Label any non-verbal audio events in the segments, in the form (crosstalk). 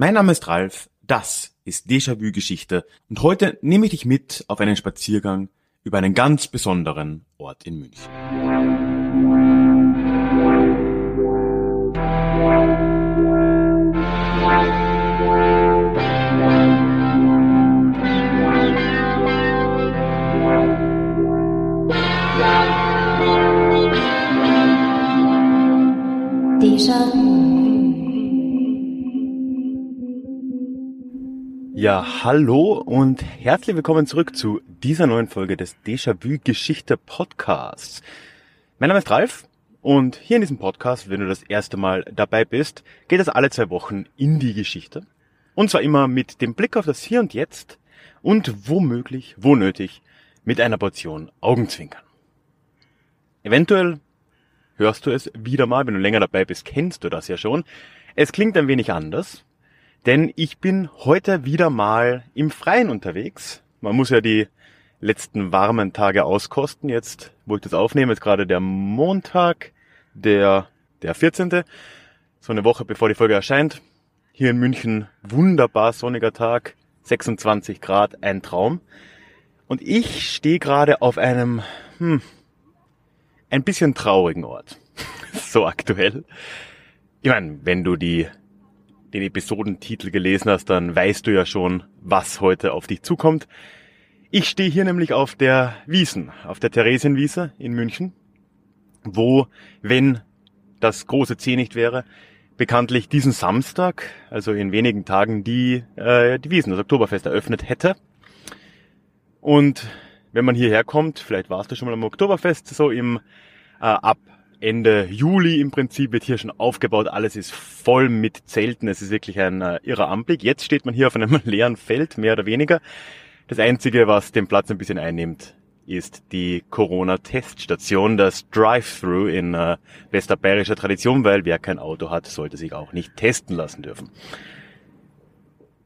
Mein Name ist Ralf, das ist Déjà-vu Geschichte und heute nehme ich dich mit auf einen Spaziergang über einen ganz besonderen Ort in München. Ja, hallo und herzlich willkommen zurück zu dieser neuen Folge des Déjà-vu Geschichte Podcasts. Mein Name ist Ralf und hier in diesem Podcast, wenn du das erste Mal dabei bist, geht es alle zwei Wochen in die Geschichte. Und zwar immer mit dem Blick auf das Hier und Jetzt und womöglich, wo nötig, mit einer Portion Augenzwinkern. Eventuell hörst du es wieder mal, wenn du länger dabei bist, kennst du das ja schon. Es klingt ein wenig anders, denn ich bin heute wieder mal im Freien unterwegs. Man muss ja die letzten warmen Tage auskosten. Jetzt, wo ich das aufnehme, ist gerade der Montag, der, der 14. So eine Woche bevor die Folge erscheint. Hier in München wunderbar sonniger Tag, 26 Grad, ein Traum. Und ich stehe gerade auf einem, hm, ein bisschen traurigen Ort. (laughs) so aktuell. Ich meine, wenn du die den Episodentitel gelesen hast, dann weißt du ja schon, was heute auf dich zukommt. Ich stehe hier nämlich auf der Wiesen, auf der Theresienwiese in München, wo, wenn das große C nicht wäre, bekanntlich diesen Samstag, also in wenigen Tagen, die, äh, die Wiesen, das Oktoberfest eröffnet hätte. Und wenn man hierher kommt, vielleicht warst du schon mal am Oktoberfest, so im äh, ab Ende Juli im Prinzip wird hier schon aufgebaut. Alles ist voll mit Zelten. Es ist wirklich ein äh, irrer Anblick. Jetzt steht man hier auf einem (laughs) leeren Feld, mehr oder weniger. Das Einzige, was den Platz ein bisschen einnimmt, ist die Corona-Teststation, das Drive-Thru in äh, westerbayerischer Tradition, weil wer kein Auto hat, sollte sich auch nicht testen lassen dürfen.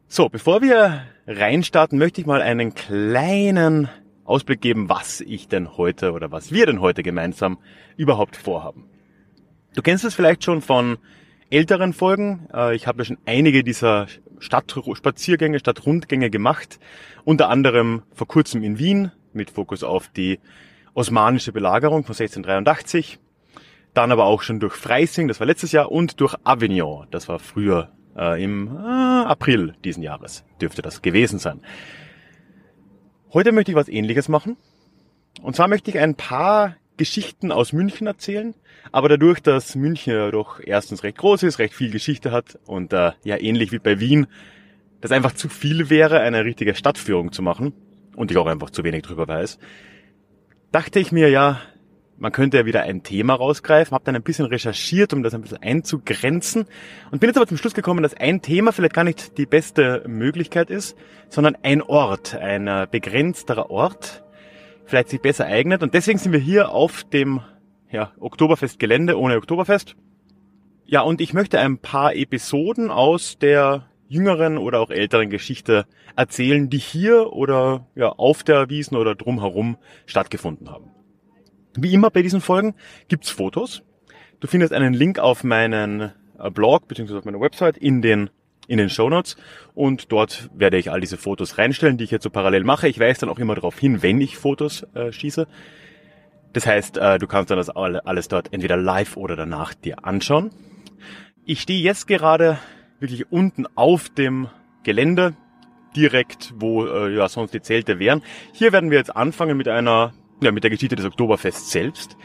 So, bevor wir reinstarten, möchte ich mal einen kleinen Ausblick geben, was ich denn heute oder was wir denn heute gemeinsam überhaupt vorhaben. Du kennst es vielleicht schon von älteren Folgen. Äh, ich habe ja schon einige dieser Stadtspaziergänge, Stadtrundgänge gemacht. Unter anderem vor kurzem in Wien mit Fokus auf die osmanische Belagerung von 1683. Dann aber auch schon durch Freising, das war letztes Jahr, und durch Avignon, das war früher äh, im äh, April diesen Jahres, dürfte das gewesen sein. Heute möchte ich was ähnliches machen. Und zwar möchte ich ein paar Geschichten aus München erzählen, aber dadurch, dass München ja doch erstens recht groß ist, recht viel Geschichte hat und äh, ja ähnlich wie bei Wien, das einfach zu viel wäre, eine richtige Stadtführung zu machen und ich auch einfach zu wenig drüber weiß, dachte ich mir ja, man könnte ja wieder ein Thema rausgreifen, habe dann ein bisschen recherchiert, um das ein bisschen einzugrenzen und bin jetzt aber zum Schluss gekommen, dass ein Thema vielleicht gar nicht die beste Möglichkeit ist, sondern ein Ort, ein äh, begrenzterer Ort, vielleicht sich besser eignet. Und deswegen sind wir hier auf dem ja, Oktoberfestgelände ohne Oktoberfest. Ja, und ich möchte ein paar Episoden aus der jüngeren oder auch älteren Geschichte erzählen, die hier oder ja, auf der Wiesen oder drumherum stattgefunden haben. Wie immer bei diesen Folgen gibt's Fotos. Du findest einen Link auf meinen äh, Blog bzw. auf meiner Website in den in den Show Notes und dort werde ich all diese Fotos reinstellen, die ich jetzt so parallel mache. Ich weise dann auch immer darauf hin, wenn ich Fotos äh, schieße. Das heißt, äh, du kannst dann das alles dort entweder live oder danach dir anschauen. Ich stehe jetzt gerade wirklich unten auf dem Gelände, direkt wo äh, ja sonst die Zelte wären. Hier werden wir jetzt anfangen mit einer ja, mit der Geschichte des Oktoberfests selbst.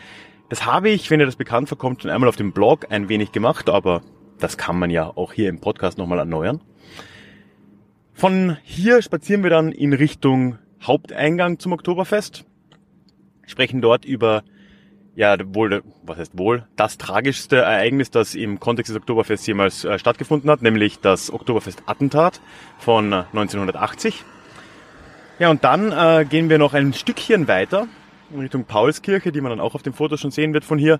Das habe ich, wenn ihr das bekannt vorkommt, schon einmal auf dem Blog ein wenig gemacht, aber das kann man ja auch hier im Podcast nochmal erneuern. Von hier spazieren wir dann in Richtung Haupteingang zum Oktoberfest, sprechen dort über, ja, wohl, was heißt wohl, das tragischste Ereignis, das im Kontext des Oktoberfests jemals äh, stattgefunden hat, nämlich das Oktoberfest-Attentat von 1980. Ja, und dann äh, gehen wir noch ein Stückchen weiter in Richtung Paulskirche, die man dann auch auf dem Foto schon sehen wird von hier,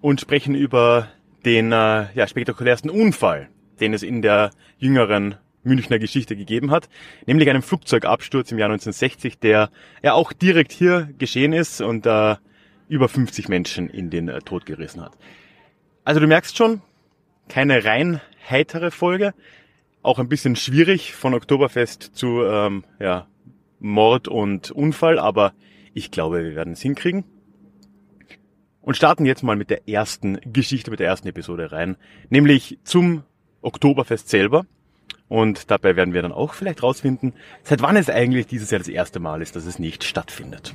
und sprechen über den äh, ja, spektakulärsten Unfall, den es in der jüngeren Münchner Geschichte gegeben hat, nämlich einen Flugzeugabsturz im Jahr 1960, der ja auch direkt hier geschehen ist und äh, über 50 Menschen in den äh, Tod gerissen hat. Also du merkst schon, keine rein heitere Folge, auch ein bisschen schwierig von Oktoberfest zu ähm, ja, Mord und Unfall, aber ich glaube, wir werden es hinkriegen. Und starten jetzt mal mit der ersten Geschichte, mit der ersten Episode rein, nämlich zum Oktoberfest selber. Und dabei werden wir dann auch vielleicht rausfinden, seit wann es eigentlich dieses Jahr das erste Mal ist, dass es nicht stattfindet.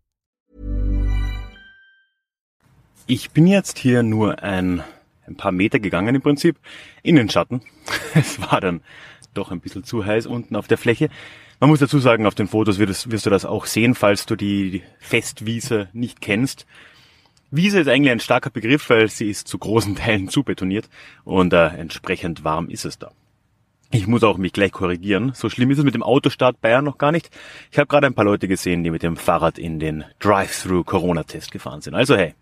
Ich bin jetzt hier nur ein, ein paar Meter gegangen im Prinzip in den Schatten. (laughs) Es war dann doch ein bisschen zu heiß unten auf der Fläche. Man muss dazu sagen, auf den Fotos wirst, wirst du das auch sehen, falls du die Festwiese nicht kennst. Wiese ist eigentlich ein starker Begriff, weil sie ist zu großen (laughs) Teilen zubetoniert und äh, entsprechend warm ist es da. Ich muss auch mich gleich korrigieren. So schlimm ist es mit dem Autostart Bayern noch gar nicht. Ich habe gerade ein paar Leute gesehen, die mit dem Fahrrad in den Drive-Thru-Corona-Test gefahren sind. Also hey,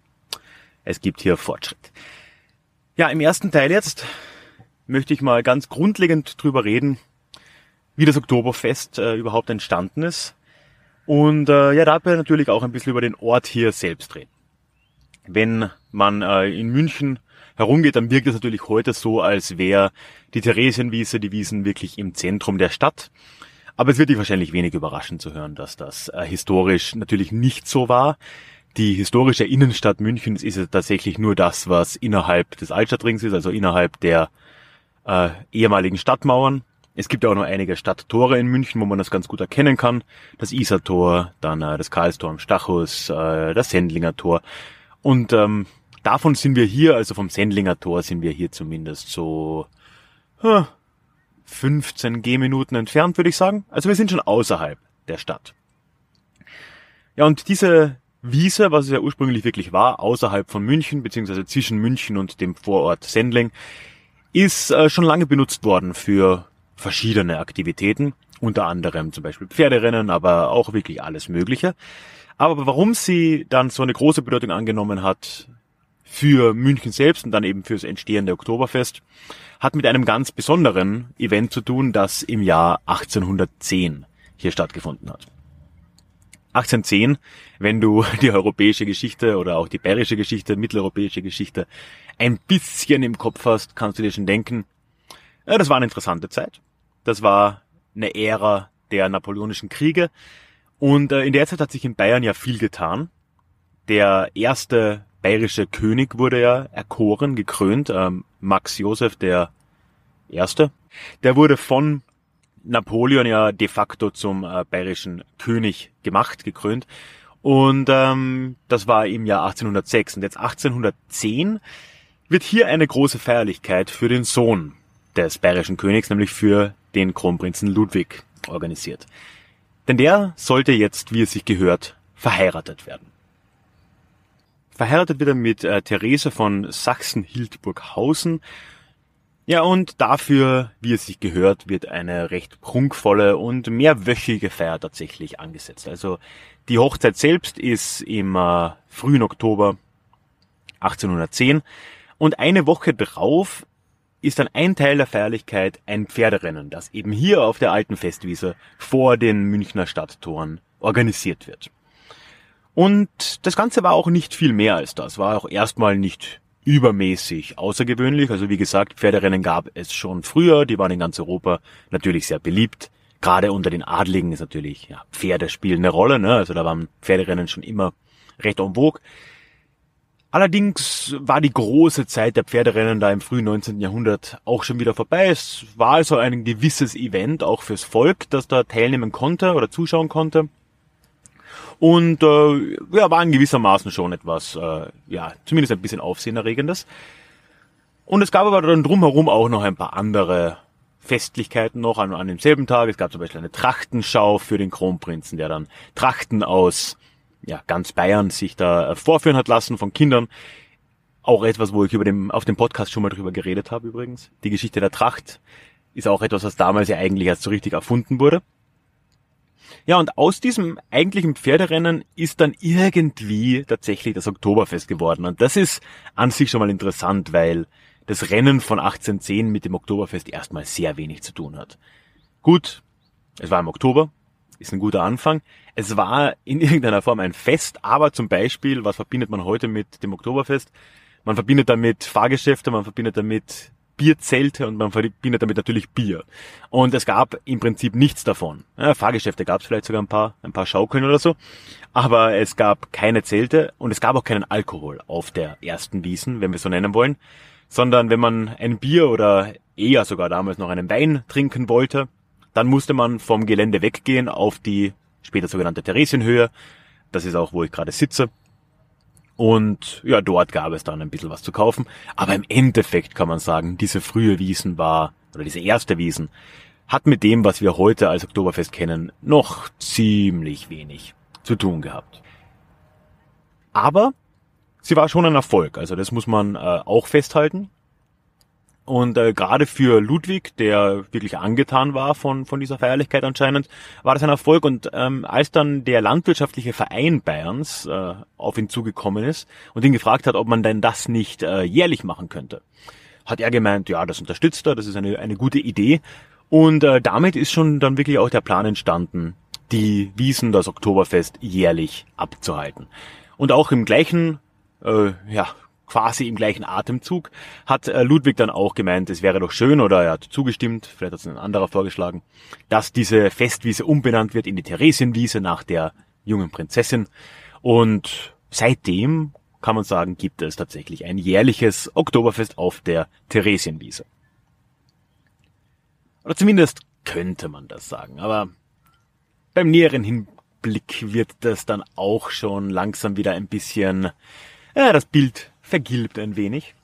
es gibt hier Fortschritt. Ja, im ersten Teil jetzt möchte ich mal ganz grundlegend drüber reden, wie das Oktoberfest äh, überhaupt entstanden ist. Und äh, ja, dabei natürlich auch ein bisschen über den Ort hier selbst reden. Wenn man äh, in München herumgeht, dann wirkt es natürlich heute so, als wäre die Theresienwiese, die Wiesen wirklich im Zentrum der Stadt. Aber es wird dich wahrscheinlich wenig überraschen zu hören, dass das äh, historisch natürlich nicht so war. Die historische Innenstadt Münchens ist ja tatsächlich nur das, was innerhalb des Altstadtrings ist, also innerhalb der äh, ehemaligen Stadtmauern. Es gibt auch noch einige Stadttore in München, wo man das ganz gut erkennen kann. Das Isartor, dann äh, das Karlstor am Stachus, äh, das Sendlinger Tor. Und ähm, davon sind wir hier, also vom Sendlinger Tor sind wir hier zumindest so huh, 15 Gehminuten entfernt, würde ich sagen. Also wir sind schon außerhalb der Stadt. Ja, und diese Wiese, was es ja ursprünglich wirklich war, außerhalb von München, beziehungsweise zwischen München und dem Vorort Sendling, ist äh, schon lange benutzt worden für verschiedene Aktivitäten, unter anderem zum Beispiel Pferderennen, aber auch wirklich alles Mögliche. Aber warum sie dann so eine große Bedeutung angenommen hat für München selbst und dann eben fürs entstehende Oktoberfest, hat mit einem ganz besonderen Event zu tun, das im Jahr 1810 hier stattgefunden hat. 1810, wenn du (laughs) die europäische Geschichte oder auch die bayerische Geschichte, mitteleuropäische Geschichte ein bisschen im Kopf hast, kannst du dir schon denken, ja, das war eine interessante Zeit. Das war eine Ära der napoleonischen Kriege. Und äh, in der Zeit hat sich in Bayern ja viel getan. Der erste bayerische König wurde ja erkoren, gekrönt, ähm, Max Josef der Erste. Der wurde von Napoleon ja de facto zum äh, bayerischen König gemacht, gekrönt. Und ähm, das war im Jahr 1806. Und jetzt 1810 wird hier eine große Feierlichkeit für den Sohn des bayerischen Königs, nämlich für den Kronprinzen Ludwig, organisiert. Denn der sollte jetzt, wie es sich gehört, verheiratet werden. Verheiratet wird er mit äh, Therese von Sachsen-Hildburghausen ja, und dafür, wie es sich gehört, wird eine recht prunkvolle und mehrwöchige Feier tatsächlich angesetzt. Also die Hochzeit selbst ist im äh, frühen Oktober 1810 und eine Woche drauf ist dann ein Teil der Feierlichkeit ein Pferderennen, das eben hier auf der alten Festwiese vor den Münchner Stadttoren organisiert wird. Und das Ganze war auch nicht viel mehr als das, war auch erstmal nicht übermäßig außergewöhnlich. Also wie gesagt, Pferderennen gab es schon früher, die waren in ganz Europa natürlich sehr beliebt. Gerade unter den Adligen ist natürlich, ja, Pferde spielen eine Rolle, ne? Also da waren Pferderennen schon immer recht en vogue. Allerdings war die große Zeit der Pferderennen da im frühen 19. Jahrhundert auch schon wieder vorbei. Es war also ein gewisses Event auch fürs Volk, das da teilnehmen konnte oder zuschauen konnte. Und äh, ja, war in gewissermaßen schon etwas, äh, ja, zumindest ein bisschen Aufsehenerregendes. Und es gab aber dann drumherum auch noch ein paar andere Festlichkeiten noch an, an demselben Tag. Es gab zum Beispiel eine Trachtenschau für den Kronprinzen, der dann Trachten aus ja, ganz Bayern sich da vorführen hat lassen von Kindern. Auch etwas, wo ich über dem, auf dem Podcast schon mal drüber geredet habe übrigens. Die Geschichte der Tracht ist auch etwas, was damals ja eigentlich erst so richtig erfunden wurde. Ja, und aus diesem eigentlichen Pferderennen ist dann irgendwie tatsächlich das Oktoberfest geworden. Und das ist an sich schon mal interessant, weil das Rennen von 1810 mit dem Oktoberfest erstmal sehr wenig zu tun hat. Gut, es war im Oktober, ist ein guter Anfang. Es war in (laughs) irgendeiner Form ein Fest, aber zum Beispiel, was verbindet man heute mit dem Oktoberfest? Man verbindet damit Fahrgeschäfte, man verbindet damit Bierzelte und man verbindet damit natürlich Bier. Und es gab im Prinzip nichts davon. Ja, Fahrgeschäfte gab es vielleicht sogar ein paar, ein paar Schaukeln oder so, aber es gab keine Zelte und es gab auch keinen Alkohol auf der ersten Wiesen, wenn wir so nennen wollen, sondern wenn man ein Bier oder eher sogar damals noch einen Wein trinken wollte, dann musste man vom Gelände weggehen auf die später sogenannte Theresienhöhe. Das ist auch, wo ich gerade sitze. Und ja, dort gab es dann ein bisschen was zu kaufen. Aber im Endeffekt kann man sagen, diese frühe Wiesen war, oder diese erste Wiesen, hat mit dem, was wir heute als Oktoberfest kennen, noch ziemlich wenig zu tun gehabt. Aber sie war schon ein Erfolg, also das muss man äh, auch festhalten. Und äh, gerade für Ludwig, der wirklich angetan war von, von dieser Feierlichkeit anscheinend, war das ein Erfolg. Und ähm, als dann der landwirtschaftliche Verein Bayerns äh, auf ihn zugekommen ist und ihn gefragt hat, ob man denn das nicht äh, jährlich machen könnte, hat er gemeint, ja, das unterstützt er, das ist eine, eine gute Idee. Und äh, damit ist schon dann wirklich auch der Plan entstanden, die Wiesen, das Oktoberfest jährlich abzuhalten. Und auch im gleichen äh, ja, quasi im gleichen Atemzug, hat äh, Ludwig dann auch gemeint, es wäre doch schön, oder er hat zugestimmt, vielleicht hat es ein anderer vorgeschlagen, dass diese Festwiese umbenannt wird in die Theresienwiese nach der jungen Prinzessin. Und seitdem kann man sagen, gibt es tatsächlich ein jährliches Oktoberfest auf der Theresienwiese. Oder zumindest könnte man das sagen, aber beim näheren Hinblick wird das dann auch schon langsam wieder ein bisschen, ja, das Bild vergilbt ein wenig.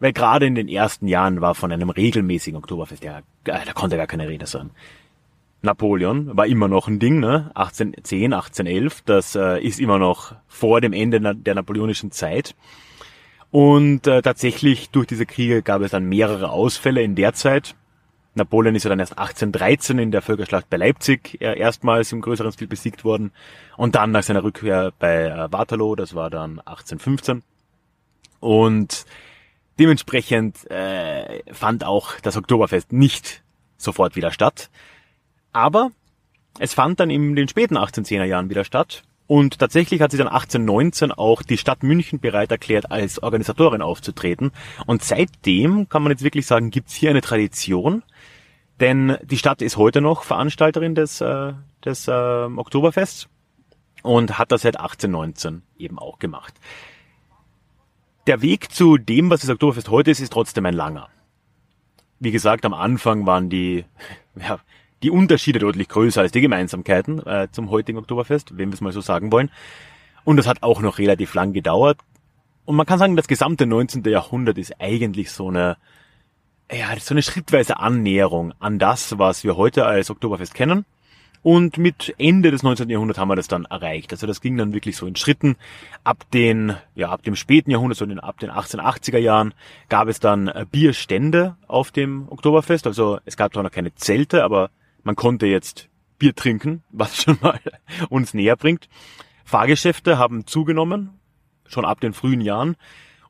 Weil gerade in den ersten Jahren war von einem regelmäßigen Oktoberfest, ja, da konnte gar keine Rede sein. Napoleon war immer noch ein Ding, ne? 1810, 1811, das äh, ist immer noch vor dem Ende der napoleonischen Zeit. Und äh, tatsächlich durch diese Kriege gab es dann mehrere Ausfälle in der Zeit. Napoleon ist ja dann erst 1813 in der Völkerschlacht bei Leipzig äh, erstmals im größeren Stil besiegt worden. Und dann nach seiner Rückkehr bei äh, Waterloo, das war dann 1815. Und dementsprechend äh, fand auch das Oktoberfest nicht sofort wieder statt. Aber es fand dann in den späten 1810er Jahren wieder statt. Und tatsächlich hat sich dann 1819 auch die Stadt München bereit erklärt, als Organisatorin aufzutreten. Und seitdem kann man jetzt wirklich sagen, gibt's hier eine Tradition. Denn die Stadt ist heute noch Veranstalterin des, äh, des äh, Oktoberfests und hat das seit 1819 eben auch gemacht der Weg zu dem, was das Oktoberfest heute ist, ist trotzdem ein langer. Wie gesagt, am Anfang waren die, (laughs) ja, die Unterschiede deutlich größer als die Gemeinsamkeiten äh, zum heutigen Oktoberfest, wenn wir es mal so sagen wollen. Und das hat auch noch relativ lang gedauert. Und man kann sagen, das gesamte 19. Jahrhundert ist eigentlich so eine, ja, so eine schrittweise Annäherung an das, was wir heute als Oktoberfest kennen. Und mit Ende des 19. Jahrhunderts haben wir das dann erreicht. Also das ging dann wirklich so in Schritten. Ab den, ja, ab dem späten Jahrhundert, so ab den 1880er Jahren, gab es dann äh, Bierstände auf dem Oktoberfest. Also es gab zwar noch keine Zelte, aber man konnte jetzt Bier trinken, (laughs) was schon mal uns näher bringt. Fahrgeschäfte haben zugenommen, schon ab den frühen Jahren.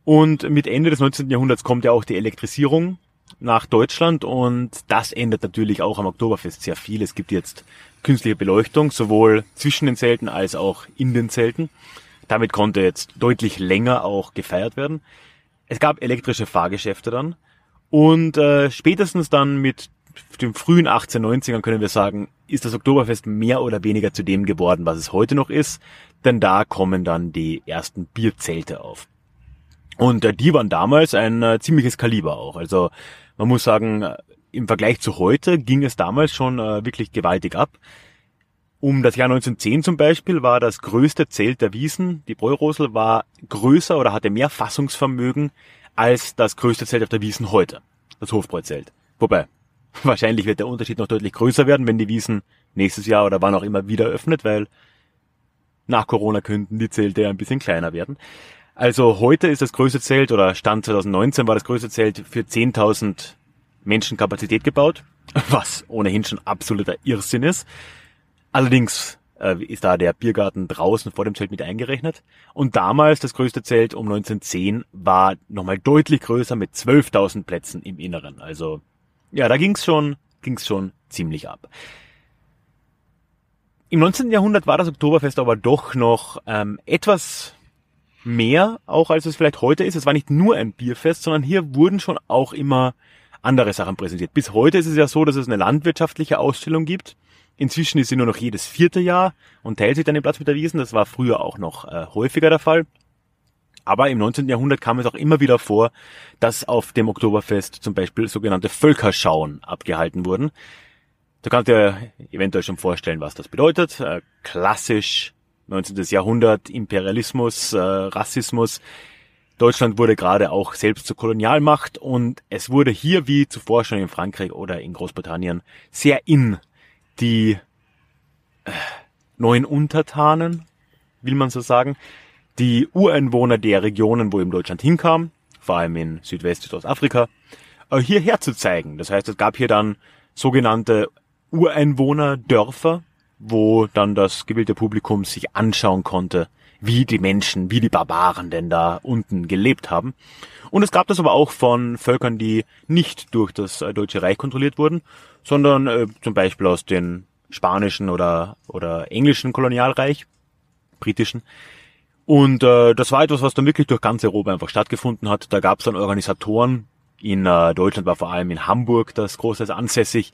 Und mit Ende des 19. Jahrhunderts kommt ja auch die Elektrisierung nach Deutschland und das ändert natürlich auch am Oktoberfest sehr viel. Es gibt jetzt künstliche Beleuchtung, sowohl zwischen den Zelten als auch in den Zelten. Damit konnte jetzt deutlich länger auch gefeiert werden. Es gab elektrische Fahrgeschäfte dann und äh, spätestens dann mit dem frühen 1890ern können wir sagen, ist das Oktoberfest mehr oder weniger zu dem geworden, was es heute noch ist, denn da kommen dann die ersten Bierzelte auf. Und äh, die waren damals ein äh, ziemliches Kaliber auch. Also man muss sagen, im Vergleich zu heute ging es damals schon äh, wirklich gewaltig ab. Um das Jahr 1910 zum Beispiel war das größte Zelt der Wiesen, die Bräurosel, war größer oder hatte mehr Fassungsvermögen als das größte Zelt auf der Wiesen heute, das Hofbräuzelt. Wobei, (laughs) Wahrscheinlich wird der Unterschied noch deutlich größer werden, wenn die Wiesen nächstes Jahr oder wann auch immer wieder öffnet, weil nach Corona könnten die Zelte ein bisschen kleiner werden. Also heute ist das größte Zelt oder Stand 2019 war das größte Zelt für 10.000 Menschen Kapazität gebaut, (laughs) was ohnehin schon absoluter Irrsinn ist. Allerdings äh, ist da der Biergarten draußen vor dem Zelt mit eingerechnet. Und damals das größte Zelt um 1910 war nochmal deutlich größer mit 12.000 Plätzen im Inneren. Also ja, da ging's schon, ging's schon ziemlich ab. Im 19. Jahrhundert war das Oktoberfest aber doch noch ähm, etwas mehr, auch als es vielleicht heute ist. Es war nicht nur ein Bierfest, sondern hier wurden schon auch immer andere Sachen präsentiert. Bis heute ist es ja so, dass es eine landwirtschaftliche Ausstellung gibt. Inzwischen ist sie nur noch jedes vierte Jahr und teilt sich dann den Platz mit der Wiesen. Das war früher auch noch äh, häufiger der Fall. Aber im 19. Jahrhundert kam es auch immer wieder vor, dass auf dem Oktoberfest zum Beispiel sogenannte Völkerschauen abgehalten wurden. Da kannst du dir eventuell schon vorstellen, was das bedeutet. Äh, klassisch 19. Jahrhundert, Imperialismus, äh, Rassismus. Deutschland wurde gerade auch selbst zur Kolonialmacht und es wurde hier wie zuvor schon in Frankreich oder in Großbritannien sehr in die äh, neuen Untertanen, will man so sagen, die Ureinwohner der Regionen, wo eben Deutschland hinkam, vor allem in Südwest- Südostafrika, äh, hierher zu zeigen. Das heißt, es gab hier dann sogenannte Ureinwohnerdörfer, wo dann das gewählte Publikum sich anschauen konnte, wie die Menschen, wie die Barbaren denn da unten gelebt haben. Und es gab das aber auch von Völkern, die nicht durch das äh, Deutsche Reich kontrolliert wurden, sondern äh, zum Beispiel aus den spanischen oder, oder englischen Kolonialreich, britischen. Und äh, das war etwas, was dann wirklich durch ganz Europa einfach stattgefunden hat. Da gab es dann Organisatoren. In äh, Deutschland war vor allem in Hamburg das große ansässig.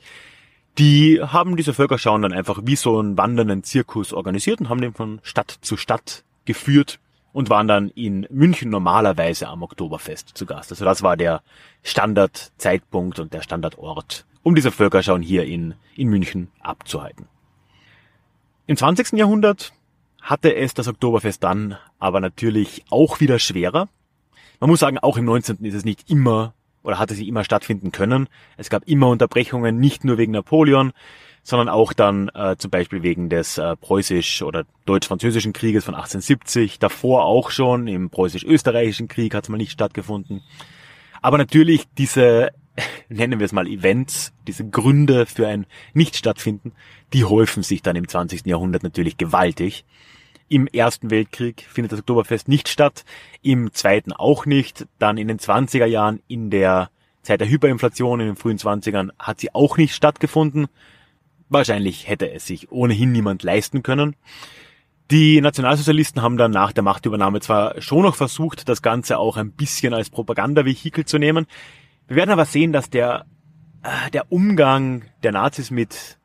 Die haben diese Völkerschauen dann einfach wie so einen wandernden Zirkus organisiert und haben den von Stadt zu Stadt geführt und waren dann in München normalerweise am Oktoberfest zu Gast. Also das war der Standardzeitpunkt und der Standardort, um diese Völkerschauen hier in, in München abzuhalten. Im 20. Jahrhundert hatte es das Oktoberfest dann aber natürlich auch wieder schwerer. Man muss sagen, auch im 19. ist es nicht immer oder hatte sie immer stattfinden können. Es gab immer Unterbrechungen, nicht nur wegen Napoleon, sondern auch dann äh, zum Beispiel wegen des äh, preußisch- oder deutsch-französischen Krieges von 1870. Davor auch schon, im preußisch-österreichischen Krieg hat es mal nicht stattgefunden. Aber natürlich diese, (laughs) nennen wir es mal Events, diese Gründe für ein Nicht-Stattfinden, die häufen sich dann im 20. Jahrhundert natürlich gewaltig. Im Ersten Weltkrieg findet das Oktoberfest nicht statt, im Zweiten auch nicht. Dann in den 20er Jahren, in der Zeit der Hyperinflation in den frühen 20ern, hat sie auch nicht stattgefunden. Wahrscheinlich hätte es sich ohnehin niemand leisten können. Die Nationalsozialisten haben dann nach der Machtübernahme zwar schon noch versucht, das Ganze auch ein bisschen als Propagandavehikel zu nehmen. Wir werden aber sehen, dass der, äh, der Umgang der Nazis mit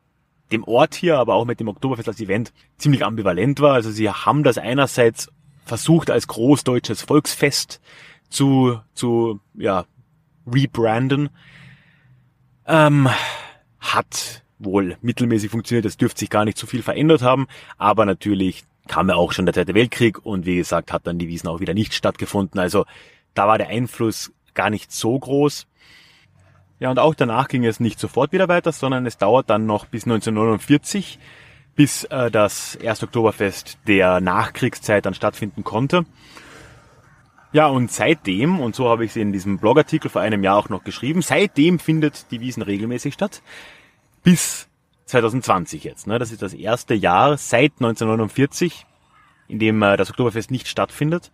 dem Ort hier, aber auch mit dem Oktoberfest als Event ziemlich ambivalent war. Also sie haben das einerseits versucht als großdeutsches Volksfest zu, zu, ja, rebranden. Ähm, hat wohl mittelmäßig funktioniert, es dürfte sich gar nicht so viel verändert haben, aber natürlich kam ja auch schon der Zweite Weltkrieg und wie gesagt hat dann die Wiesen auch wieder nicht stattgefunden. Also da war der Einfluss gar nicht so groß. Ja, und auch danach ging es nicht sofort wieder weiter, sondern es dauert dann noch bis 1949, bis äh, das 1. Oktoberfest der Nachkriegszeit dann stattfinden konnte. Ja, und seitdem, und so habe ich es in diesem Blogartikel vor einem Jahr auch noch geschrieben, seitdem findet die Wiesen regelmäßig statt bis 2020 jetzt. Ne? Das ist das erste Jahr seit 1949, in dem äh, das Oktoberfest nicht stattfindet.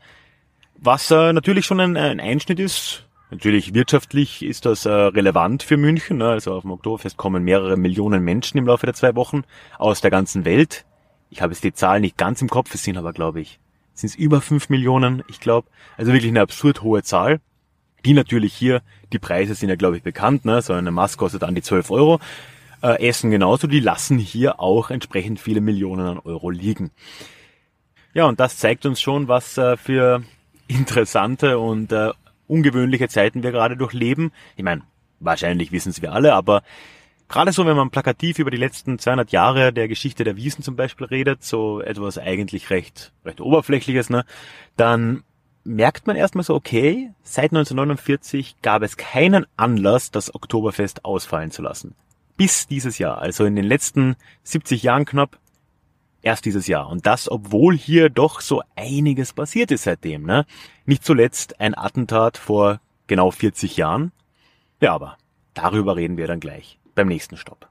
Was äh, natürlich schon ein, ein Einschnitt ist. Natürlich wirtschaftlich ist das äh, relevant für München. Ne? Also auf dem Oktoberfest kommen mehrere Millionen Menschen im Laufe der zwei Wochen aus der ganzen Welt. Ich habe jetzt die Zahl nicht ganz im Kopf, es sind aber, glaube ich, sind es über fünf Millionen, ich glaube. Also wirklich eine absurd hohe Zahl. Die natürlich hier, die Preise sind ja, glaube ich, bekannt. Ne? So eine Maske kostet an die 12 Euro äh, Essen genauso, die lassen hier auch entsprechend viele Millionen an Euro liegen. Ja, und das zeigt uns schon, was äh, für interessante und äh, ungewöhnliche Zeiten wir gerade durchleben. Ich meine, wahrscheinlich wissen es wir alle, aber gerade so, wenn man plakativ über die letzten 200 Jahre der Geschichte der Wiesen zum Beispiel redet, so etwas eigentlich recht, recht oberflächliches, ne, dann merkt man erstmal so, okay, seit 1949 gab es keinen Anlass, das Oktoberfest ausfallen zu lassen. Bis dieses Jahr, also in den letzten 70 Jahren knapp, erst dieses Jahr. Und das, obwohl hier doch so einiges passiert ist seitdem. Ne? Nicht zuletzt ein Attentat vor genau 40 Jahren. Ja, aber darüber reden wir dann gleich beim nächsten Stopp.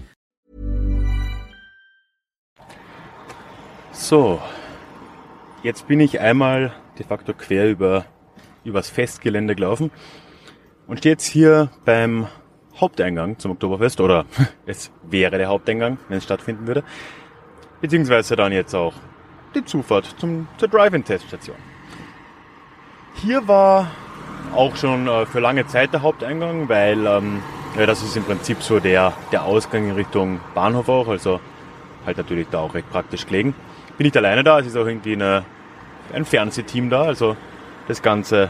So, jetzt bin ich einmal de facto quer über übers Festgelände gelaufen und stehe jetzt hier beim Haupteingang zum Oktoberfest oder (laughs) es wäre der Haupteingang, wenn es stattfinden würde, beziehungsweise dann jetzt auch die Zufahrt zum, zur Drive-In-Teststation. Hier war auch schon äh, für lange Zeit der Haupteingang, weil ähm, ja, das ist im Prinzip so der, der Ausgang in Richtung Bahnhof auch, also halt natürlich da auch recht praktisch gelegen bin nicht alleine da, es ist auch irgendwie eine, ein Fernsehteam da, also das Ganze,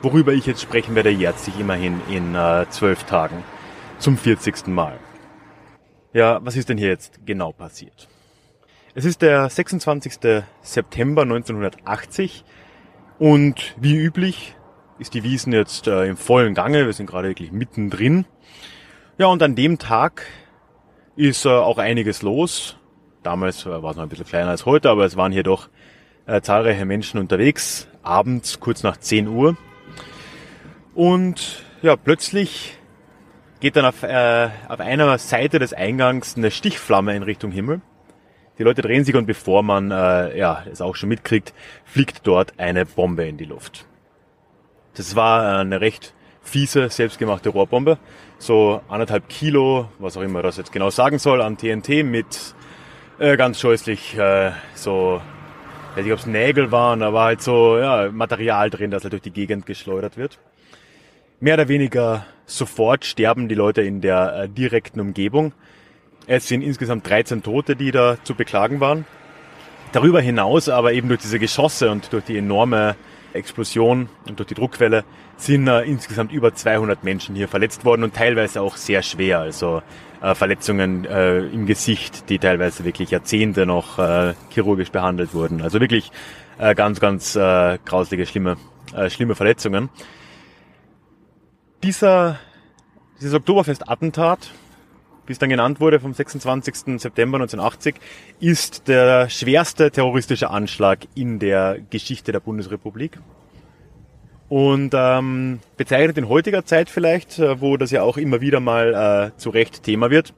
worüber ich jetzt sprechen werde, jährt sich immerhin in äh, zwölf Tagen zum 40. Mal. Ja, was ist denn hier jetzt genau passiert? Es ist der 26. September 1980 und wie üblich ist die Wiesen jetzt äh, im vollen Gange. Wir sind gerade wirklich mittendrin. Ja, und an dem Tag ist äh, auch einiges los. Damals war es noch ein bisschen kleiner als heute, aber es waren hier doch äh, zahlreiche Menschen unterwegs, abends kurz nach 10 Uhr. Und ja, plötzlich geht dann auf, äh, auf einer Seite des Eingangs eine Stichflamme in Richtung Himmel. Die Leute drehen sich und bevor man äh, ja, es auch schon mitkriegt, fliegt dort eine Bombe in die Luft. Das war eine recht fiese, selbstgemachte Rohrbombe. So anderthalb Kilo, was auch immer das jetzt genau sagen soll, an TNT mit äh, ganz scheußlich, äh, so, ich weiß nicht, ob es Nägel waren, aber halt so ja, Material drin, das halt durch die Gegend geschleudert wird. Mehr oder weniger sofort sterben die Leute in der äh, direkten Umgebung. Es sind insgesamt 13 Tote, die da zu beklagen waren. Darüber hinaus aber eben durch diese Geschosse und durch die enorme Explosion und durch die Druckwelle sind äh, insgesamt über 200 Menschen hier verletzt worden und teilweise auch sehr schwer. Also äh, Verletzungen äh, im Gesicht, die teilweise wirklich Jahrzehnte noch äh, chirurgisch behandelt wurden. Also wirklich äh, ganz, ganz äh, grauslige, schlimme, äh, schlimme Verletzungen. Dieser, dieses Oktoberfest-Attentat, wie es dann genannt wurde, vom 26. September 1980, ist der schwerste terroristische Anschlag in der Geschichte der Bundesrepublik und ähm, bezeichnet in heutiger Zeit vielleicht, äh, wo das ja auch immer wieder mal äh, zu Recht Thema wird,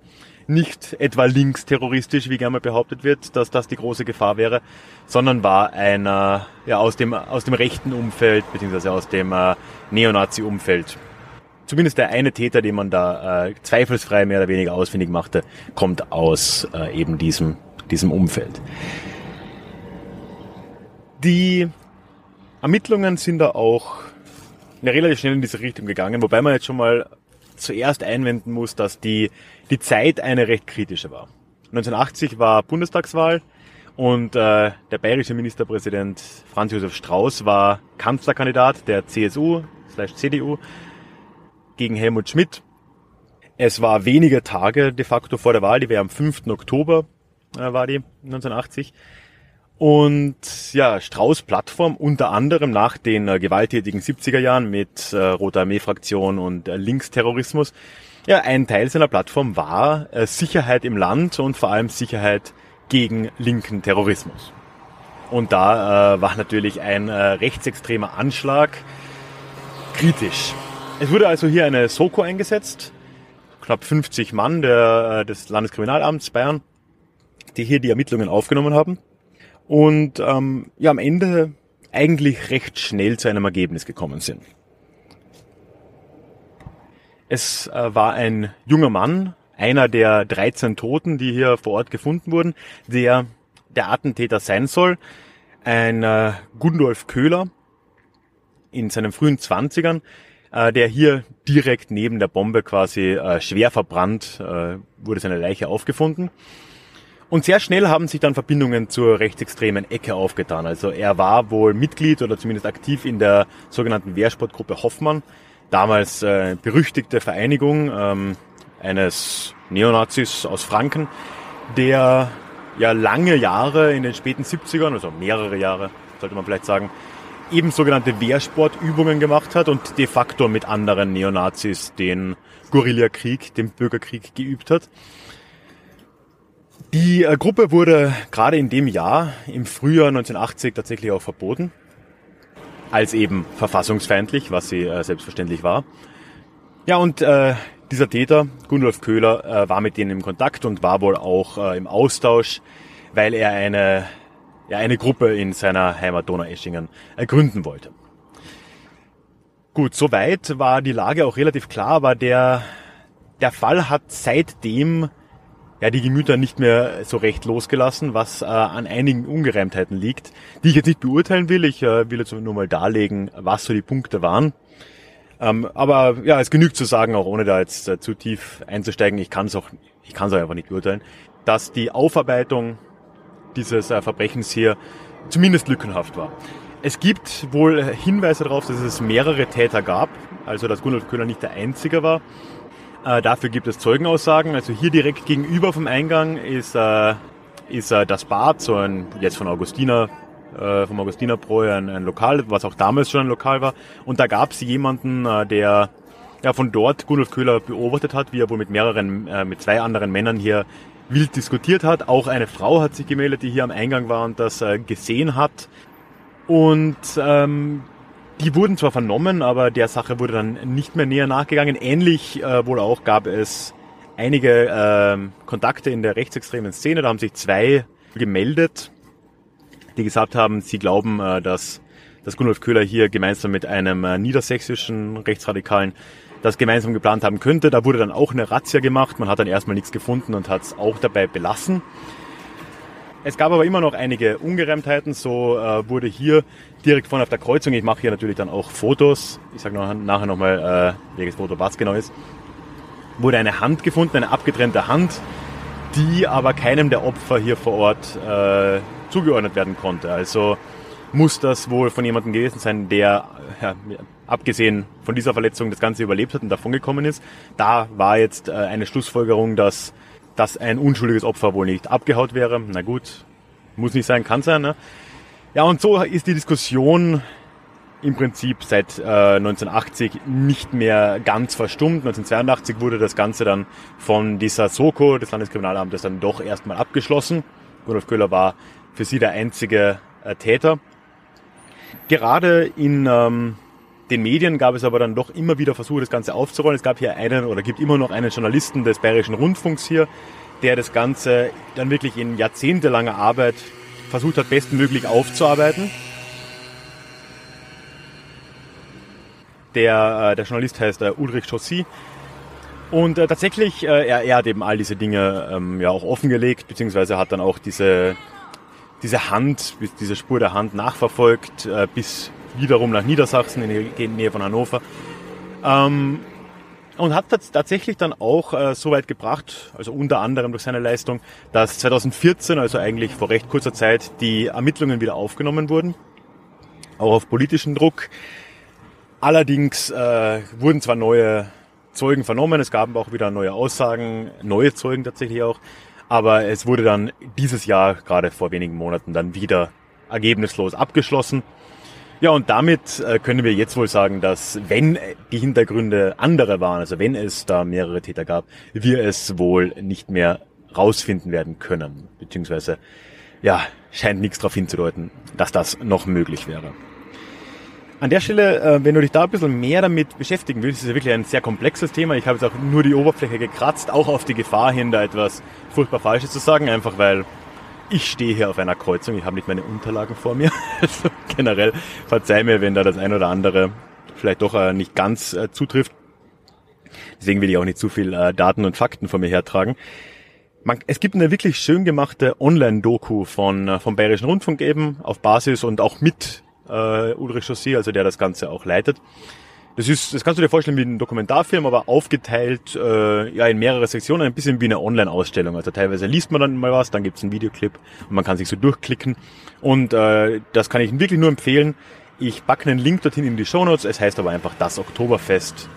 nicht etwa linksterroristisch, wie gerne behauptet wird, dass das die große Gefahr wäre, sondern war einer ja, aus, dem, aus dem rechten Umfeld, beziehungsweise aus dem äh, Neonazi-Umfeld. Zumindest der eine Täter, den man da äh, zweifelsfrei mehr oder weniger ausfindig machte, kommt aus äh, eben diesem, diesem Umfeld. Die Ermittlungen sind da auch relativ schnell in diese Richtung gegangen, wobei man jetzt schon mal zuerst einwenden muss, dass die, die Zeit eine recht kritische war. 1980 war Bundestagswahl und äh, der bayerische Ministerpräsident Franz Josef Strauß war Kanzlerkandidat der CSU CDU gegen Helmut Schmidt. Es war wenige Tage de facto vor der Wahl, die wäre am 5. Oktober äh, war die 1980. Und ja, Strauß Plattform unter anderem nach den äh, gewalttätigen 70er Jahren mit äh, Rote Armee-Fraktion und äh, Linksterrorismus. Ja, ein Teil seiner Plattform war äh, Sicherheit im Land und vor allem Sicherheit gegen linken Terrorismus. Und da äh, war natürlich ein äh, rechtsextremer Anschlag kritisch. Es wurde also hier eine Soko eingesetzt, knapp 50 Mann der, äh, des Landeskriminalamts Bayern, die hier die Ermittlungen aufgenommen haben. Und ähm, ja, am Ende eigentlich recht schnell zu einem Ergebnis gekommen sind. Es äh, war ein junger Mann, einer der 13 Toten, die hier vor Ort gefunden wurden, der der Attentäter sein soll. Ein äh, Gundolf Köhler in seinen frühen Zwanzigern, äh, der hier direkt neben der Bombe quasi äh, schwer verbrannt, äh, wurde seine Leiche aufgefunden. Und sehr schnell haben sich dann Verbindungen zur rechtsextremen Ecke aufgetan. Also er war wohl Mitglied oder zumindest aktiv in der sogenannten Wehrsportgruppe Hoffmann, damals äh, berüchtigte Vereinigung ähm, eines Neonazis aus Franken, der ja lange Jahre in den späten 70ern, also mehrere Jahre, sollte man vielleicht sagen, eben sogenannte Wehrsportübungen gemacht hat und de facto mit anderen Neonazis den Guerillakrieg, den Bürgerkrieg geübt hat. Die äh, Gruppe wurde gerade in dem Jahr, im Frühjahr 1980, tatsächlich auch verboten. Als eben verfassungsfeindlich, was sie äh, selbstverständlich war. Ja, und äh, dieser Täter, Gundolf Köhler, äh, war mit denen im Kontakt und war wohl auch äh, im Austausch, weil er eine, ja, eine Gruppe in seiner Heimat Donaueschingen äh, gründen wollte. Gut, soweit war die Lage auch relativ klar, aber der, der Fall hat seitdem ja, die Gemüter nicht mehr so recht losgelassen, was äh, an einigen Ungereimtheiten liegt, die ich jetzt nicht beurteilen will. Ich äh, will jetzt nur mal darlegen, was so die Punkte waren. Ähm, aber ja, es genügt zu sagen, auch ohne da jetzt äh, zu tief einzusteigen, ich kann es auch, ich kann es einfach nicht beurteilen, dass die Aufarbeitung dieses äh, Verbrechens hier zumindest lückenhaft war. Es gibt wohl Hinweise darauf, dass es mehrere Täter gab, also dass Gunnar Köhler nicht der Einzige war. Äh, dafür gibt es Zeugenaussagen. Also hier direkt gegenüber vom Eingang ist, äh, ist äh, das Bad, so ein jetzt von Augustiner, äh, vom Augustinerbräu ein, ein Lokal, was auch damals schon ein Lokal war. Und da gab es jemanden, äh, der ja, von dort Gundolf Köhler beobachtet hat, wie er wohl mit mehreren, äh, mit zwei anderen Männern hier wild diskutiert hat. Auch eine Frau hat sich gemeldet, die hier am Eingang war und das äh, gesehen hat. Und ähm, die wurden zwar vernommen, aber der Sache wurde dann nicht mehr näher nachgegangen. Ähnlich äh, wohl auch gab es einige äh, Kontakte in der rechtsextremen Szene. Da haben sich zwei gemeldet, die gesagt haben, sie glauben, äh, dass, dass Gunolf Köhler hier gemeinsam mit einem äh, niedersächsischen Rechtsradikalen das gemeinsam geplant haben könnte. Da wurde dann auch eine Razzia gemacht. Man hat dann erstmal nichts gefunden und hat es auch dabei belassen. Es gab aber immer noch einige Ungereimtheiten. So äh, wurde hier direkt vorne auf der Kreuzung, ich mache hier natürlich dann auch Fotos, ich sage noch, nachher nochmal, äh, welches Foto was genau ist, wurde eine Hand gefunden, eine abgetrennte Hand, die aber keinem der Opfer hier vor Ort äh, zugeordnet werden konnte. Also muss das wohl von jemandem gewesen sein, der, ja, abgesehen von dieser Verletzung, das Ganze überlebt hat und davongekommen ist. Da war jetzt äh, eine Schlussfolgerung, dass dass ein unschuldiges Opfer wohl nicht abgehaut wäre. Na gut, muss nicht sein, kann sein. Ne? Ja, und so ist die Diskussion im Prinzip seit äh, 1980 nicht mehr ganz verstummt. 1982 wurde das Ganze dann von dieser Soko, des Landeskriminalamtes, dann doch erstmal abgeschlossen. Rudolf Köhler war für sie der einzige äh, Täter. Gerade in ähm, den Medien gab es aber dann doch immer wieder Versuche, das Ganze aufzurollen. Es gab hier einen oder gibt immer noch einen Journalisten des Bayerischen Rundfunks hier, der das Ganze dann wirklich in jahrzehntelanger Arbeit versucht hat, bestmöglich aufzuarbeiten. Der, äh, der Journalist heißt äh, Ulrich Chaussy. Und äh, tatsächlich, äh, er, er hat eben all diese Dinge ähm, ja auch offengelegt, beziehungsweise hat dann auch diese, diese Hand, diese Spur der Hand nachverfolgt, äh, bis wiederum nach Niedersachsen in die Nähe von Hannover. Ähm, und hat tatsächlich dann auch äh, so weit gebracht, also unter anderem durch seine Leistung, dass 2014, also eigentlich vor recht kurzer Zeit, die Ermittlungen wieder aufgenommen wurden, auch auf politischen Druck. Allerdings äh, wurden zwar neue Zeugen vernommen, es gab auch wieder neue Aussagen, neue Zeugen tatsächlich auch, aber es wurde dann dieses Jahr, gerade vor wenigen Monaten, dann wieder ergebnislos abgeschlossen. Ja, und damit äh, können wir jetzt wohl sagen, dass wenn die Hintergründe andere waren, also wenn es da mehrere Täter gab, wir es wohl nicht mehr rausfinden werden können. Beziehungsweise, ja, scheint nichts darauf hinzudeuten, dass das noch möglich wäre. An der Stelle, äh, wenn du dich da ein bisschen mehr damit beschäftigen willst, ist ja wirklich ein sehr komplexes Thema. Ich habe jetzt auch nur die Oberfläche gekratzt, auch auf die Gefahr hin, da etwas furchtbar Falsches zu sagen, einfach weil ich stehe hier auf einer Kreuzung, ich habe nicht meine Unterlagen vor mir. (laughs) Also generell verzeih mir, wenn da das ein oder andere vielleicht doch äh, nicht ganz äh, zutrifft. Deswegen will ich auch nicht zu viel äh, Daten und Fakten von mir hertragen. Man, es gibt eine wirklich schön gemachte Online-Doku von äh, vom Bayerischen Rundfunk eben auf Basis und auch mit äh, Ulrich Chaussee, also der das Ganze auch leitet. Das ist, das kannst du dir vorstellen wie ein Dokumentarfilm, aber aufgeteilt äh, ja in mehrere Sektionen, ein bisschen wie eine Online-Ausstellung. Also teilweise liest man dann mal was, dann gibt's einen Videoclip und man kann sich so durchklicken. Und äh, das kann ich wirklich nur empfehlen. Ich packe einen Link dorthin in die Show Notes. Es heißt aber einfach das Oktoberfest.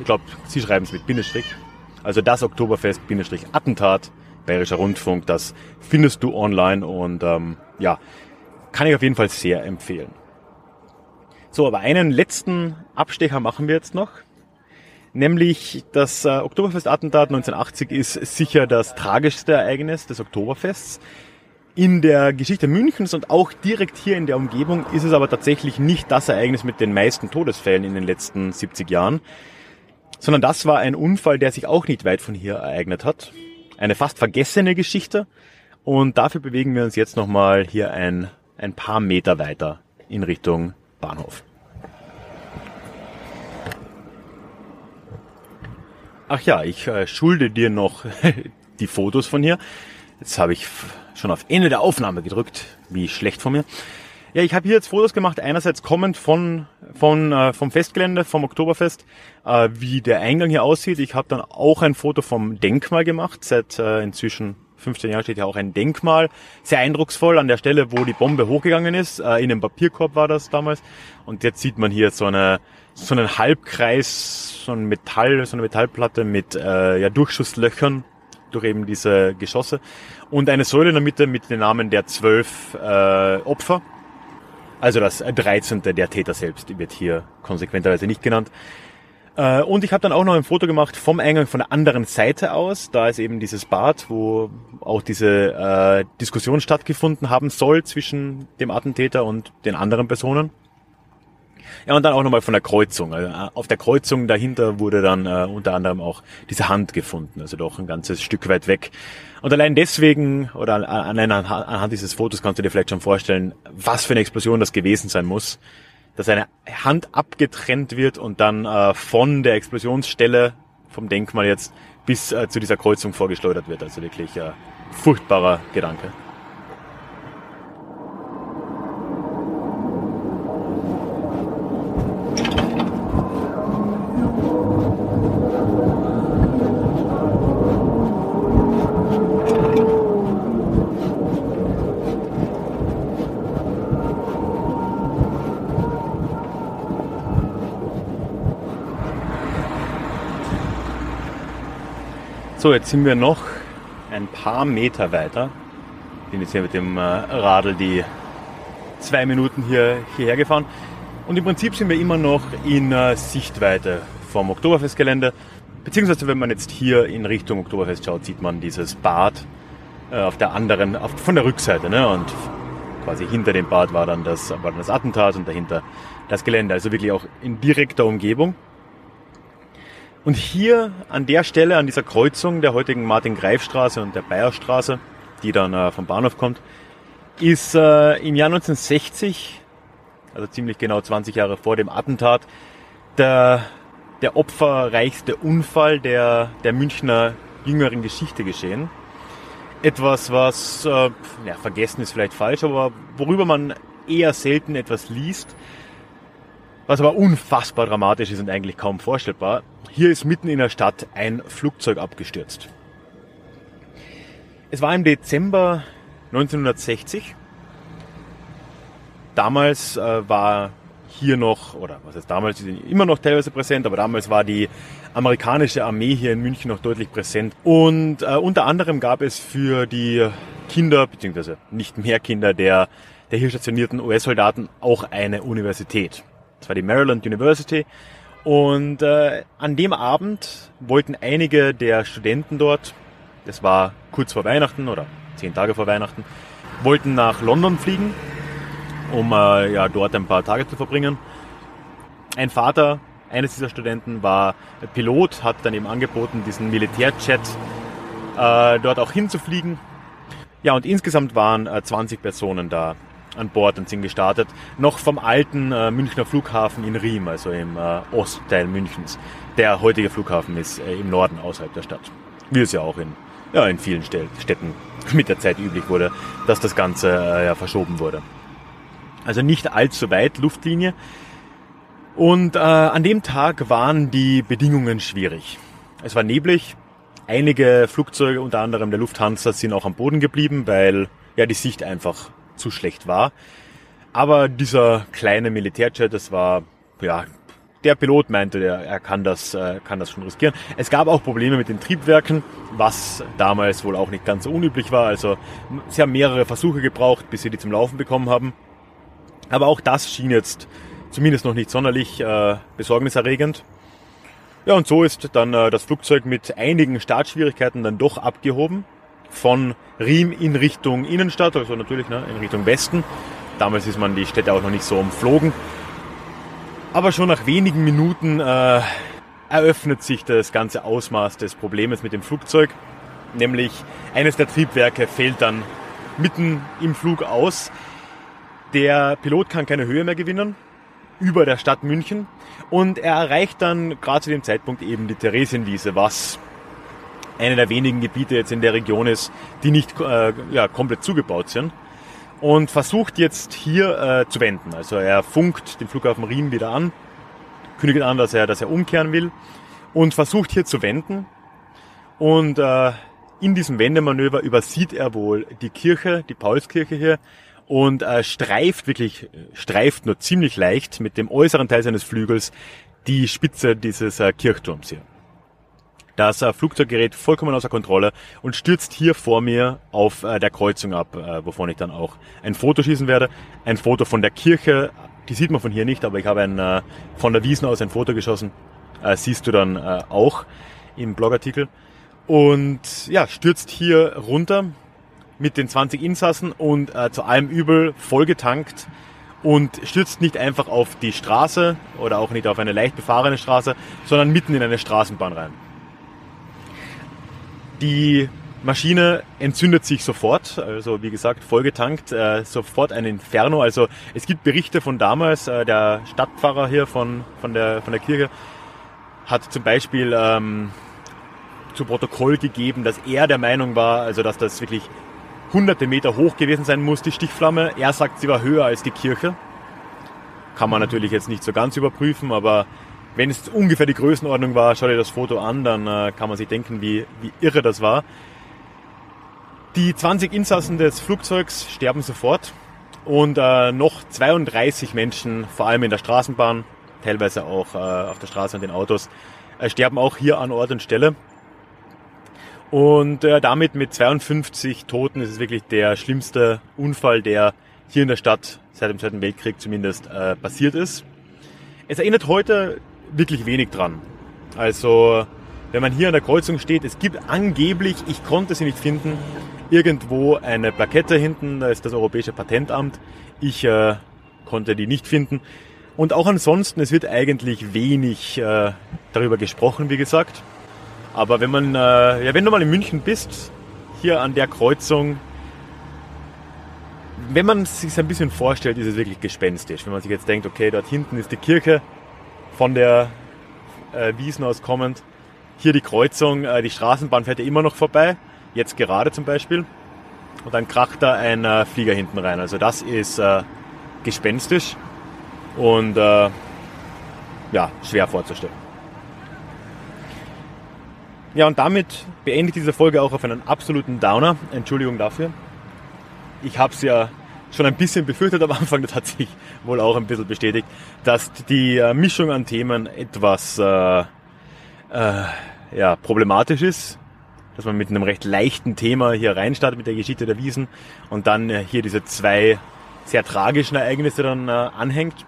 Ich glaube, Sie schreiben es mit Bindestrich. Also das Oktoberfest Bindestrich Attentat, Bayerischer Rundfunk. Das findest du online und ähm, ja, kann ich auf jeden Fall sehr empfehlen. So, aber einen letzten Abstecher machen wir jetzt noch. Nämlich das äh, Oktoberfest-Attentat 1980 ist sicher das tragischste Ereignis des Oktoberfests. In der Geschichte Münchens und auch direkt hier in der Umgebung ist es aber tatsächlich nicht das Ereignis mit den meisten Todesfällen in den letzten 70 Jahren, sondern das war ein Unfall, der sich auch nicht weit von hier ereignet hat. Eine fast vergessene Geschichte und dafür bewegen wir uns jetzt nochmal hier ein, ein paar Meter weiter in Richtung Bahnhof. Ach ja, ich äh, schulde dir noch (laughs) die Fotos von hier. Jetzt habe ich schon auf Ende der Aufnahme gedrückt. Wie schlecht von mir. Ja, ich habe hier jetzt Fotos gemacht, einerseits kommend von, von äh, vom Festgelände, vom Oktoberfest, äh, wie der Eingang hier aussieht. Ich habe dann auch ein Foto vom Denkmal gemacht. Seit äh, inzwischen 15 Jahren steht ja auch ein Denkmal. Sehr eindrucksvoll an der Stelle, wo die Bombe hochgegangen ist. Äh, in dem Papierkorb war das damals. Und jetzt sieht man hier so eine so einen Halbkreis, so ein Metall, so eine Metallplatte mit äh, ja, Durchschusslöchern durch eben diese Geschosse und eine Säule in der Mitte mit den Namen der zwölf äh, Opfer. Also das 13. der Täter selbst wird hier konsequenterweise nicht genannt. Äh, und ich habe dann auch noch ein Foto gemacht vom Eingang von der anderen Seite aus. Da ist eben dieses Bad, wo auch diese äh, Diskussion stattgefunden haben soll zwischen dem Attentäter und den anderen Personen. Ja, und dann auch nochmal von der Kreuzung. Also äh, auf der Kreuzung dahinter wurde dann äh, unter anderem auch diese Hand gefunden, also doch ein ganzes Stück weit weg. Und allein deswegen, oder allein anhand dieses Fotos kannst du dir vielleicht schon vorstellen, was für eine Explosion das gewesen sein muss, dass eine Hand abgetrennt wird und dann äh, von der Explosionsstelle, vom Denkmal jetzt, bis äh, zu dieser Kreuzung vorgeschleudert wird. Also wirklich äh, furchtbarer Gedanke. So, jetzt sind wir noch ein paar Meter weiter. Ich bin jetzt hier mit dem äh, Radl die zwei Minuten hier, hierher gefahren. Und im Prinzip sind wir immer noch in äh, Sichtweite vom Oktoberfestgelände. Beziehungsweise wenn man jetzt hier in Richtung Oktoberfest schaut, sieht man dieses Bad äh, auf der anderen, auf, von der Rückseite. Ne? Und quasi hinter dem Bad war dann, das, war dann das Attentat und dahinter das Gelände. Also wirklich auch in direkter Umgebung. Und hier an der Stelle, an dieser Kreuzung der heutigen Martin-Greif-Straße und der Bayerstraße, die dann äh, vom Bahnhof kommt, ist äh, im Jahr 1960, also ziemlich genau 20 Jahre vor dem Attentat, der, der opferreichste Unfall der, der Münchner jüngeren Geschichte geschehen. Etwas, was, äh, ja, vergessen ist vielleicht falsch, aber worüber man eher selten etwas liest, was aber unfassbar dramatisch ist und eigentlich kaum vorstellbar. Hier ist mitten in der Stadt ein Flugzeug abgestürzt. Es war im Dezember 1960. Damals äh, war hier noch, oder was heißt damals, immer noch teilweise präsent, aber damals war die amerikanische Armee hier in München noch deutlich präsent. Und äh, unter anderem gab es für die Kinder, beziehungsweise nicht mehr Kinder der, der hier stationierten US-Soldaten auch eine Universität. Das war die Maryland University. Und äh, an dem Abend wollten einige der Studenten dort, das war kurz vor Weihnachten oder zehn Tage vor Weihnachten, wollten nach London fliegen, um äh, ja dort ein paar Tage zu verbringen. Ein Vater eines dieser Studenten war Pilot, hat dann eben angeboten, diesen Militärjet äh, dort auch hinzufliegen. Ja, und insgesamt waren äh, 20 Personen da an Bord und sind gestartet. Noch vom alten äh, Münchner Flughafen in Riem, also im äh, Ostteil Münchens. Der heutige Flughafen ist äh, im Norden außerhalb der Stadt. Wie es ja auch in, ja, in vielen Städten (laughs) mit der Zeit üblich wurde, dass das Ganze äh, ja, verschoben wurde. Also nicht allzu weit Luftlinie. Und äh, an dem Tag waren die Bedingungen schwierig. Es war neblig. Einige Flugzeuge, unter anderem der Lufthansa, sind auch am Boden geblieben, weil ja die Sicht einfach zu schlecht war. Aber dieser kleine Militärjet, das war, ja, der Pilot meinte, der, er kann das, äh, kann das schon riskieren. Es gab auch Probleme mit den Triebwerken, was damals wohl auch nicht ganz so unüblich war. Also sie haben mehrere Versuche gebraucht, bis sie die zum Laufen bekommen haben. Aber auch das schien jetzt zumindest noch nicht sonderlich äh, besorgniserregend. Ja, und so ist dann äh, das Flugzeug mit einigen Startschwierigkeiten dann doch abgehoben von Riem in Richtung Innenstadt, also natürlich ne, in Richtung Westen. Damals ist man die Städte auch noch nicht so umflogen. Aber schon nach wenigen Minuten äh, eröffnet sich das ganze Ausmaß des Problems mit dem Flugzeug. Nämlich eines der Triebwerke fällt dann mitten im Flug aus. Der Pilot kann keine Höhe mehr gewinnen über der Stadt München und er erreicht dann gerade zu dem Zeitpunkt eben die Theresienwiese, was eine der wenigen Gebiete jetzt in der Region ist, die nicht äh, ja, komplett zugebaut sind. Und versucht jetzt hier äh, zu wenden. Also er funkt den Flughafen Riem wieder an, kündigt an, dass er, dass er umkehren will und versucht hier zu wenden. Und äh, in diesem Wendemanöver übersieht er wohl die Kirche, die Paulskirche hier, und äh, streift wirklich, streift nur ziemlich leicht mit dem äußeren Teil seines Flügels die Spitze dieses äh, Kirchturms hier. Das äh, Flugzeug gerät vollkommen außer Kontrolle und stürzt hier vor mir auf äh, der Kreuzung ab, äh, wovon ich dann auch ein Foto schießen werde. Ein Foto von der Kirche, die sieht man von hier nicht, aber ich habe ein, äh, von der Wiesen aus ein Foto geschossen. Äh, siehst du dann auch im Blogartikel. Und ja, stürzt hier runter mit den 20 Insassen und äh, zu allem Übel vollgetankt und stürzt nicht einfach auf die Straße oder auch nicht auf eine leicht befahrene Straße, sondern mitten in eine Straßenbahn rein. Die Maschine entzündet sich sofort, also wie gesagt, vollgetankt, äh, sofort ein Inferno. Also es gibt Berichte von damals, äh, der Stadtpfarrer hier von, von, der, von der Kirche hat zum Beispiel ähm, zu Protokoll gegeben, dass er der Meinung war, also dass das wirklich hunderte Meter hoch gewesen sein muss, die Stichflamme. Er sagt, sie war höher als die Kirche. Kann man natürlich jetzt nicht so ganz überprüfen, aber wenn es ungefähr die Größenordnung war, schau dir das Foto an, dann äh, kann man sich denken, wie, wie irre das war. Die 20 Insassen des Flugzeugs sterben sofort und äh, noch 32 Menschen, vor allem in der Straßenbahn, teilweise auch äh, auf der Straße und den Autos, äh, sterben auch hier an Ort und Stelle. Und äh, damit mit 52 Toten ist es wirklich der schlimmste Unfall, der hier in der Stadt seit dem Zweiten Weltkrieg zumindest äh, passiert ist. Es erinnert heute wirklich wenig dran. Also, wenn man hier an der Kreuzung steht, es gibt angeblich, ich konnte sie nicht finden, irgendwo eine Plakette hinten, da ist das Europäische Patentamt. Ich äh, konnte die nicht finden. Und auch ansonsten, es wird eigentlich wenig äh, darüber gesprochen, wie gesagt. Aber wenn man, äh, ja, wenn du mal in München bist, hier an der Kreuzung, wenn man sich ein bisschen vorstellt, ist es wirklich gespenstisch. Wenn man sich jetzt denkt, okay, dort hinten ist die Kirche, von der äh, Wiesen aus kommend. Hier die Kreuzung, äh, die Straßenbahn fährt ja immer noch vorbei, jetzt gerade zum Beispiel. Und dann kracht da ein äh, Flieger hinten rein. Also das ist äh, gespenstisch und äh, ja, schwer vorzustellen. Ja, und damit beende ich diese Folge auch auf einen absoluten Downer. Entschuldigung dafür. Ich habe es ja schon ein bisschen befürchtet am Anfang, das hat sich wohl auch ein bisschen bestätigt, dass die äh, Mischung an Themen etwas äh, äh, ja, problematisch ist. Dass man mit einem recht leichten Thema hier reinstartet mit der Geschichte der Wiesen und dann äh, hier diese zwei sehr tragischen Ereignisse dann äh, anhängt.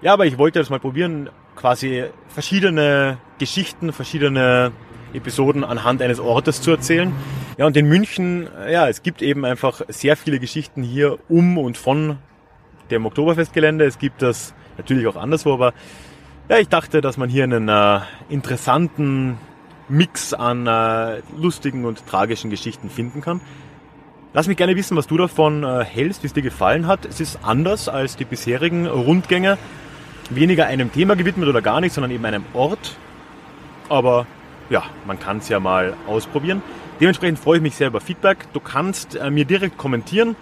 Ja, aber ich wollte das mal probieren, quasi verschiedene Geschichten, verschiedene Episoden anhand eines Ortes zu erzählen. Ja, und in München, ja, es gibt eben einfach sehr viele Geschichten hier um und von dem Oktoberfestgelände. Es gibt das natürlich auch anderswo, aber ja, ich dachte, dass man hier einen äh, interessanten Mix an äh, lustigen und tragischen Geschichten finden kann. Lass mich gerne wissen, was du davon äh, hältst, wie es dir gefallen hat. Es ist anders als die bisherigen Rundgänge. Weniger einem Thema gewidmet oder gar nicht, sondern eben einem Ort. Aber ja, man kann es ja mal ausprobieren. Dementsprechend freue ich mich sehr über Feedback. Du kannst äh, mir direkt kommentieren.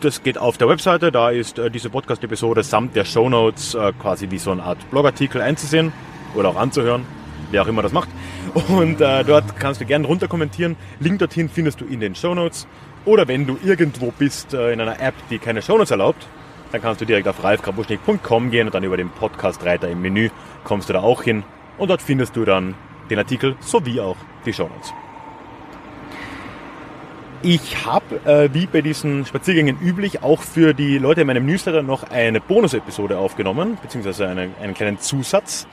Das geht auf der Webseite. Da ist äh, diese Podcast-Episode samt der Show Notes äh, quasi wie so eine Art Blogartikel einzusehen oder auch anzuhören, wer auch immer das macht. (laughs) Und äh, dort kannst du gerne runter kommentieren. Link dorthin findest du in den Show Notes. Oder wenn du irgendwo bist äh, in einer App, die keine Show Notes erlaubt, dann kannst du direkt auf ralfkrabuschnik.com gehen und dann über den Podcast-Reiter im Menü kommst du da auch hin. Und dort findest du dann den Artikel sowie auch die Show Notes. Ich habe, äh, wie bei diesen Spaziergängen üblich, auch für die Leute in meinem Newsletter noch eine Bonus-Episode aufgenommen, beziehungsweise eine, einen kleinen Zusatz.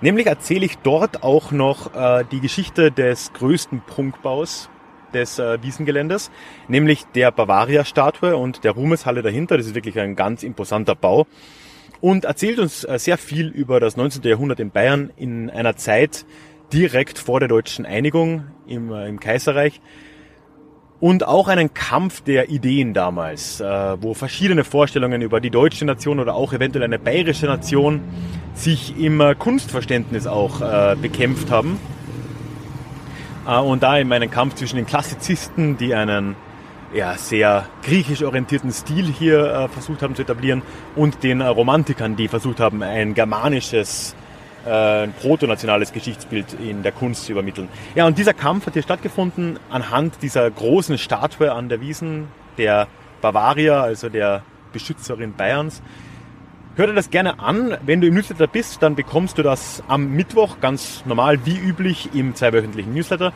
Nämlich erzähle ich dort auch noch äh, die Geschichte des größten Prunkbaus des äh, Wiesengeländes, nämlich der Bavaria-Statue und der Ruhmeshalle dahinter. Das ist wirklich ein ganz imposanter Bau und erzählt uns äh, sehr viel über das 19. Jahrhundert in Bayern in einer Zeit direkt vor der deutschen Einigung im, äh, im Kaiserreich und auch einen Kampf der Ideen damals, äh, wo verschiedene Vorstellungen über die deutsche Nation oder auch eventuell eine bayerische Nation sich im Kunstverständnis auch bekämpft haben. Und da eben einen Kampf zwischen den Klassizisten, die einen ja, sehr griechisch orientierten Stil hier äh, versucht haben zu etablieren und den äh, Romantikern, die versucht haben, ein germanisches, äh, ein protonationales Geschichtsbild in der Kunst zu übermitteln. Ja, und dieser Kampf hat hier stattgefunden anhand dieser großen Statue an der Wiesen der Bavaria, also der Beschützerin Bayerns. Hör dir das gerne an. Wenn du im Newsletter bist, dann bekommst du das am Mittwoch ganz normal wie üblich im zweiwöchentlichen Newsletter.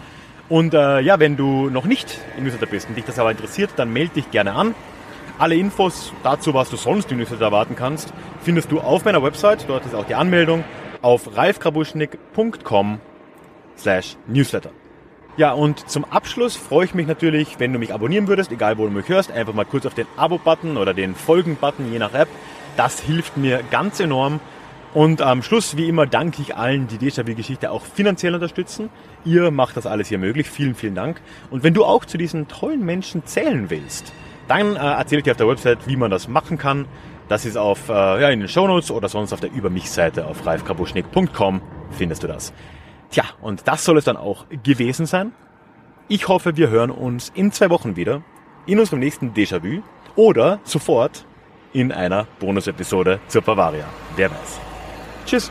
Und äh, ja, wenn du noch nicht im Newsletter bist und dich das aber interessiert, dann melde dich gerne an. Alle Infos dazu, was du sonst im Newsletter erwarten kannst, findest du auf meiner Website. Dort ist auch die Anmeldung auf ralfkrabuschnik.com slash newsletter. Ja, und zum Abschluss freue ich mich natürlich, wenn du mich abonnieren würdest, egal wo du mich hörst, einfach mal kurz auf den Abo-Button oder den Folgen-Button, je nach App. Das hilft mir ganz enorm. Und am Schluss, wie immer, danke ich allen, die Déjà-vu-Geschichte auch finanziell unterstützen. Ihr macht das alles hier möglich. Vielen, vielen Dank. Und wenn du auch zu diesen tollen Menschen zählen willst, dann äh, erzähle ich dir auf der Website, wie man das machen kann. Das ist auf, äh, ja, in den Shownotes oder sonst auf der Über mich-Seite auf ralfkrabuschnick.com findest du das. Tja, und das soll es dann auch gewesen sein. Ich hoffe, wir hören uns in zwei Wochen wieder in unserem nächsten Déjà-vu oder sofort in einer Bonus-Episode zur Bavaria. Wer weiß. Tschüss.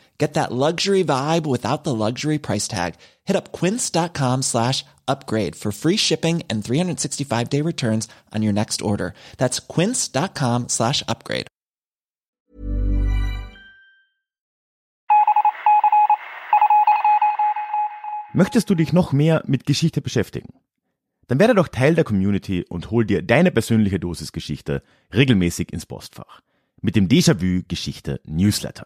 Get that luxury vibe without the luxury price tag. Hit up quince.com slash upgrade for free shipping and 365 day returns on your next order. That's quince.com slash upgrade. Möchtest du dich noch mehr mit Geschichte beschäftigen? Dann werde doch Teil der Community und hol dir deine persönliche Dosis Geschichte regelmäßig ins Postfach. Mit dem Déjà-vu Geschichte Newsletter.